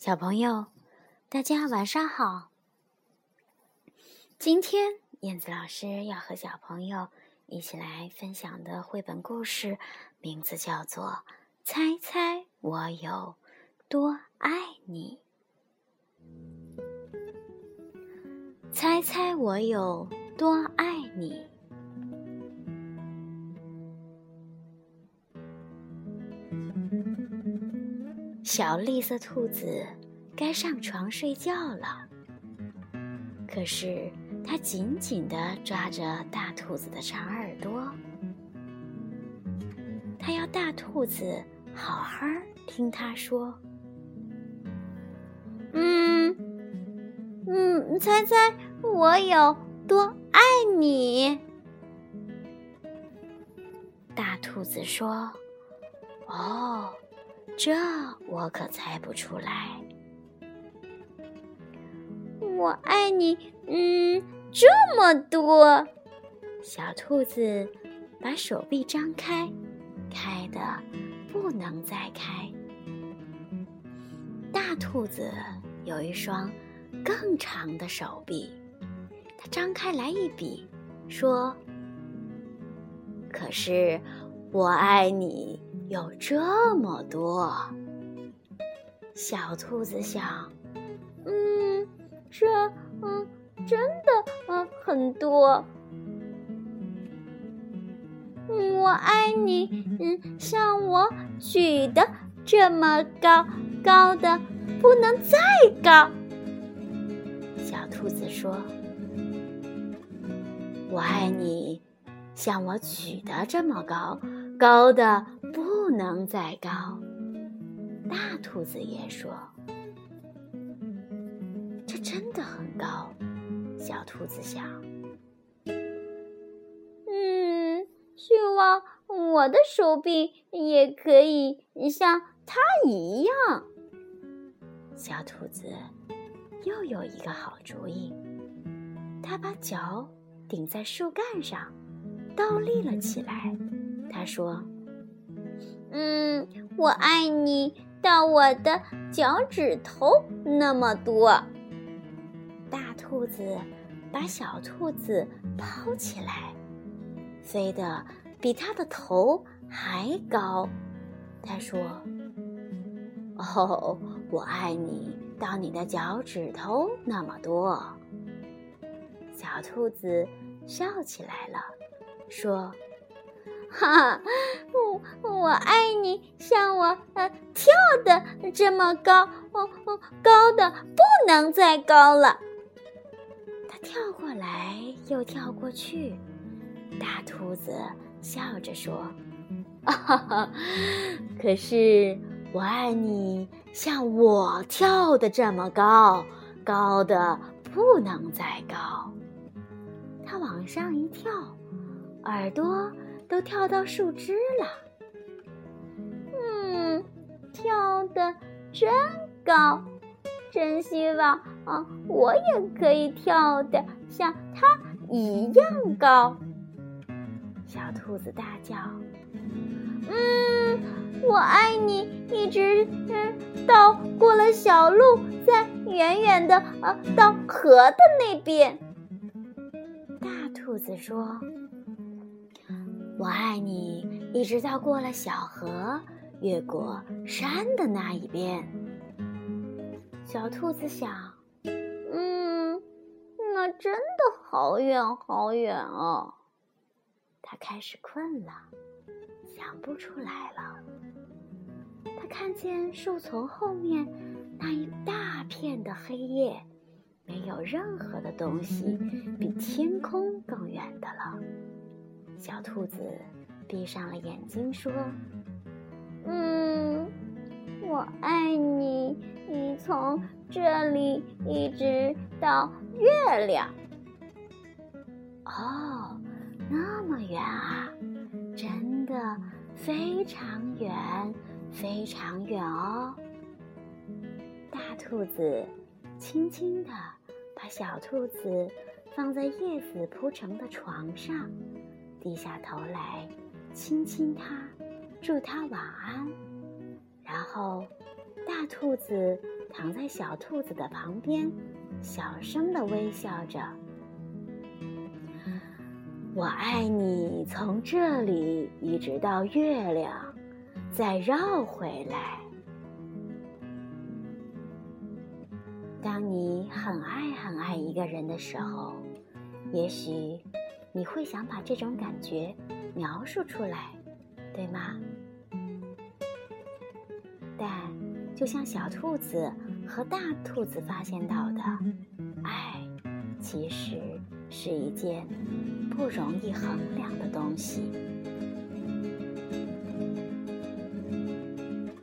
小朋友，大家晚上好。今天燕子老师要和小朋友一起来分享的绘本故事，名字叫做《猜猜我有多爱你》。猜猜我有多爱你。小绿色兔子该上床睡觉了，可是它紧紧地抓着大兔子的长耳朵，它要大兔子好好听它说：“嗯嗯，猜猜我有多爱你？”大兔子说：“哦。”这我可猜不出来。我爱你，嗯，这么多。小兔子把手臂张开，开的不能再开。大兔子有一双更长的手臂，它张开来一比，说：“可是我爱你。”有这么多，小兔子想，嗯，这，嗯，真的，嗯，很多。我爱你，嗯，像我举的这么高，高的不能再高。小兔子说：“我爱你，像我举的这么高，高的。”不能再高，大兔子也说：“这真的很高。”小兔子想：“嗯，希望我的手臂也可以像它一样。”小兔子又有一个好主意，它把脚顶在树干上，倒立了起来。它说。嗯，我爱你到我的脚趾头那么多。大兔子把小兔子抛起来，飞得比它的头还高。他说：“哦，我爱你到你的脚趾头那么多。”小兔子笑起来了，说。哈，我我爱你，像我呃跳的这么高，哦哦，高的不能再高了。它跳过来又跳过去，大兔子笑着说：“哈哈，可是我爱你，像我跳的这么高，高的不能再高。”它往上一跳，耳朵。都跳到树枝了，嗯，跳的真高，真希望啊，我也可以跳的像它一样高。小兔子大叫：“嗯，我爱你，一直嗯到过了小路，在远远的啊到河的那边。”大兔子说。我爱你，一直到过了小河，越过山的那一边。小兔子想：“嗯，那真的好远好远啊！”它开始困了，想不出来了。它看见树丛后面那一大片的黑夜，没有任何的东西比天空更远的了。小兔子闭上了眼睛，说：“嗯，我爱你，你从这里一直到月亮。哦，那么远啊，真的非常远，非常远哦。”大兔子轻轻地把小兔子放在叶子铺成的床上。低下头来，亲亲它，祝它晚安。然后，大兔子躺在小兔子的旁边，小声的微笑着。我爱你，从这里一直到月亮，再绕回来。当你很爱很爱一个人的时候，也许你会想把这种感觉描述出来，对吗？但就像小兔子和大兔子发现到的，爱其实是一件不容易衡量的东西。